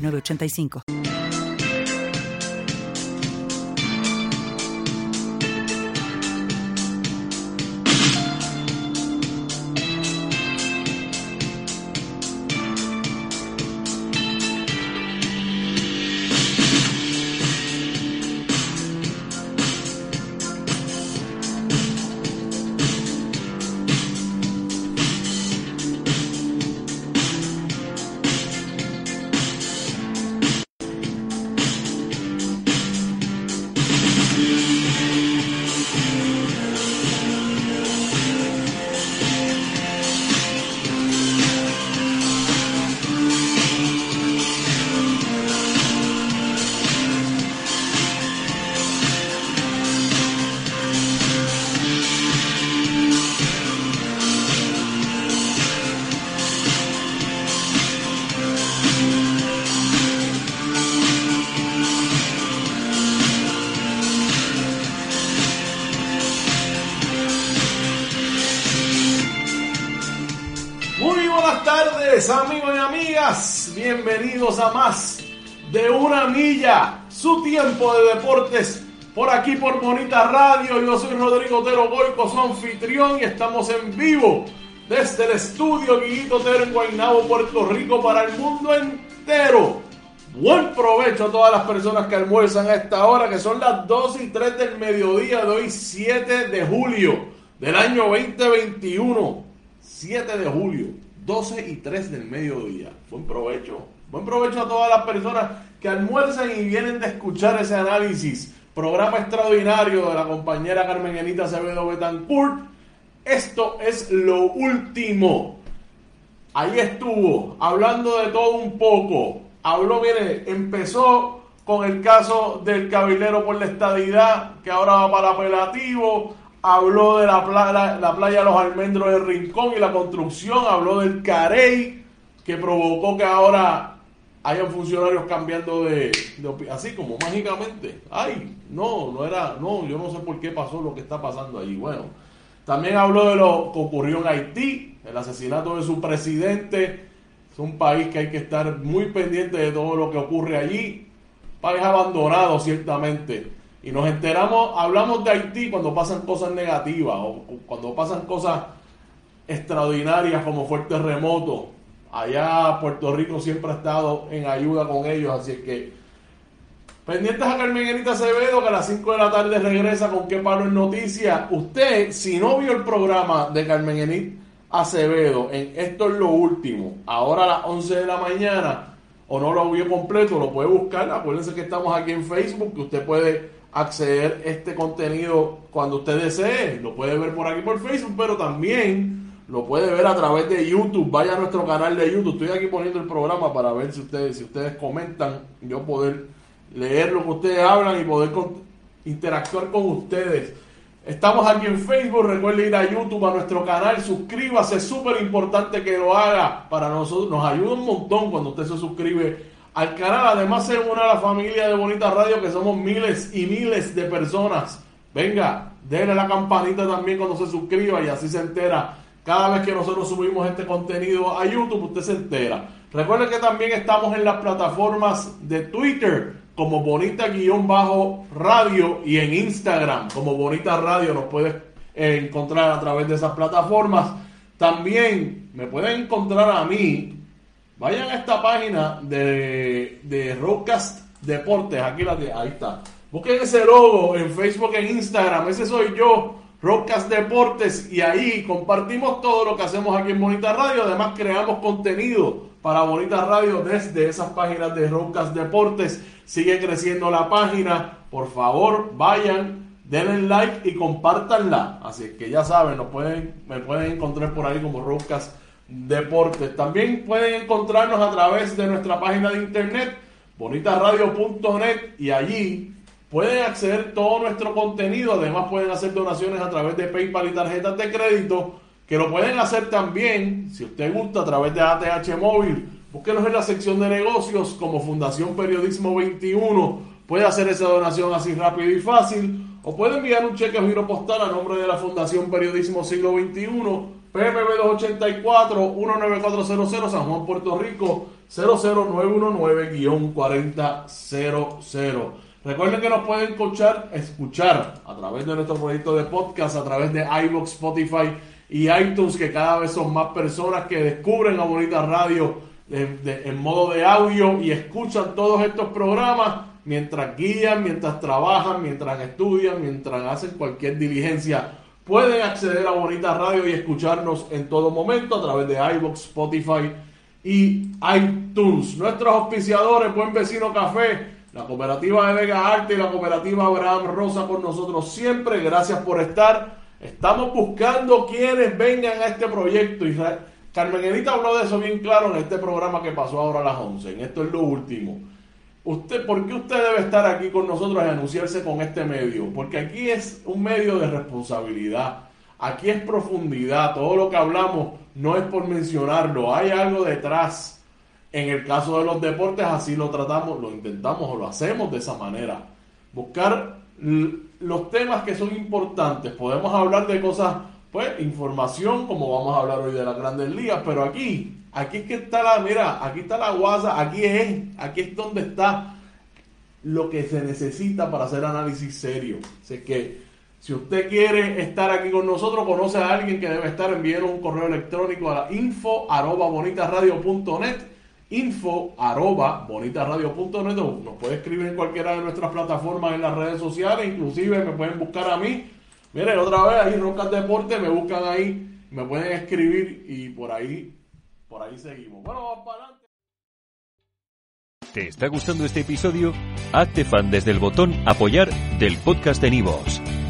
8985. 985. amigos y amigas, bienvenidos a más de una milla, su tiempo de deportes por aquí por Bonita Radio. Yo soy Rodrigo Otero Goico, su anfitrión y estamos en vivo desde el estudio Guiguito Otero en Guaynabo, Puerto Rico para el mundo entero. Buen provecho a todas las personas que almuerzan a esta hora, que son las 2 y 3 del mediodía de hoy, 7 de julio del año 2021. 7 de julio. 12 y 3 del mediodía. Buen provecho. Buen provecho a todas las personas que almuerzan y vienen de escuchar ese análisis. Programa extraordinario de la compañera Carmen Enita Acevedo Betancourt. Esto es lo último. Ahí estuvo, hablando de todo un poco. Habló, mire, empezó con el caso del caballero por la estadidad, que ahora va para apelativo habló de la playa, la playa de los almendros de Rincón y la construcción, habló del Carey, que provocó que ahora hayan funcionarios cambiando de, así como mágicamente. Ay, no, no era, no, yo no sé por qué pasó lo que está pasando ahí. Bueno, también habló de lo que ocurrió en Haití, el asesinato de su presidente. Es un país que hay que estar muy pendiente de todo lo que ocurre allí. País abandonado, ciertamente. Y nos enteramos, hablamos de Haití cuando pasan cosas negativas o cuando pasan cosas extraordinarias como fue el terremoto. Allá Puerto Rico siempre ha estado en ayuda con ellos, así es que pendientes a Carmen Enita Acevedo que a las 5 de la tarde regresa con qué palo en noticias. Usted, si no vio el programa de Carmen Enita Acevedo en Esto es lo último, ahora a las 11 de la mañana, o no lo vio completo, lo puede buscar. Acuérdense que estamos aquí en Facebook, que usted puede acceder este contenido cuando usted desee. Lo puede ver por aquí por Facebook, pero también lo puede ver a través de YouTube. Vaya a nuestro canal de YouTube. Estoy aquí poniendo el programa para ver si ustedes, si ustedes comentan, yo poder leer lo que ustedes hablan y poder interactuar con ustedes. Estamos aquí en Facebook, recuerde ir a YouTube, a nuestro canal, suscríbase, es súper importante que lo haga para nosotros, nos ayuda un montón cuando usted se suscribe al canal. Además, se une a la familia de Bonita Radio, que somos miles y miles de personas. Venga, denle la campanita también cuando se suscriba y así se entera. Cada vez que nosotros subimos este contenido a YouTube, usted se entera. Recuerde que también estamos en las plataformas de Twitter como Bonita-Radio y en Instagram como Bonita Radio. Nos puedes encontrar a través de esas plataformas. También me pueden encontrar a mí Vayan a esta página de, de Roadcast Deportes. Aquí la ahí está. Busquen ese logo en Facebook, en Instagram. Ese soy yo, Roadcast Deportes. Y ahí compartimos todo lo que hacemos aquí en Bonita Radio. Además, creamos contenido para Bonita Radio desde esas páginas de Roadcast Deportes. Sigue creciendo la página. Por favor, vayan, denle like y compártanla. Así que ya saben, nos pueden, me pueden encontrar por ahí como Roadcast deportes. También pueden encontrarnos a través de nuestra página de internet, bonitasradio.net, y allí pueden acceder todo nuestro contenido. Además, pueden hacer donaciones a través de PayPal y tarjetas de crédito, que lo pueden hacer también, si usted gusta, a través de ATH Móvil. Búsquenos en la sección de negocios como Fundación Periodismo 21. Puede hacer esa donación así rápido y fácil. O puede enviar un cheque o giro postal a nombre de la Fundación Periodismo Siglo XXI PMB 284 19400 San Juan, Puerto Rico 00919-4000. Recuerden que nos pueden escuchar, escuchar a través de nuestro proyecto de podcast, a través de iVoox, Spotify y iTunes, que cada vez son más personas que descubren la bonita radio en modo de audio y escuchan todos estos programas mientras guían, mientras trabajan, mientras estudian, mientras hacen cualquier diligencia Pueden acceder a Bonita Radio y escucharnos en todo momento a través de iBox, Spotify y iTunes. Nuestros auspiciadores, Buen Vecino Café, la cooperativa de Vega Arte y la cooperativa Abraham Rosa con nosotros siempre. Gracias por estar. Estamos buscando quienes vengan a este proyecto. Carmen Edita habló de eso bien claro en este programa que pasó ahora a las 11. En esto es lo último. Usted, ¿Por qué usted debe estar aquí con nosotros y anunciarse con este medio? Porque aquí es un medio de responsabilidad. Aquí es profundidad. Todo lo que hablamos no es por mencionarlo. Hay algo detrás. En el caso de los deportes, así lo tratamos, lo intentamos o lo hacemos de esa manera. Buscar los temas que son importantes. Podemos hablar de cosas, pues, información, como vamos a hablar hoy de las grandes ligas, pero aquí Aquí es que está la, mira, aquí está la guasa, aquí es, aquí es donde está lo que se necesita para hacer análisis serio. Así que si usted quiere estar aquí con nosotros, conoce a alguien que debe estar, enviando un correo electrónico a la info arroba info arroba bonitasradio.net nos puede escribir en cualquiera de nuestras plataformas en las redes sociales, inclusive me pueden buscar a mí. Miren, otra vez ahí Rocas Deporte, me buscan ahí, me pueden escribir y por ahí por ahí seguimos. Bueno, vamos para adelante. ¿Te está gustando este episodio? Hazte fan desde el botón Apoyar del podcast de Nivos.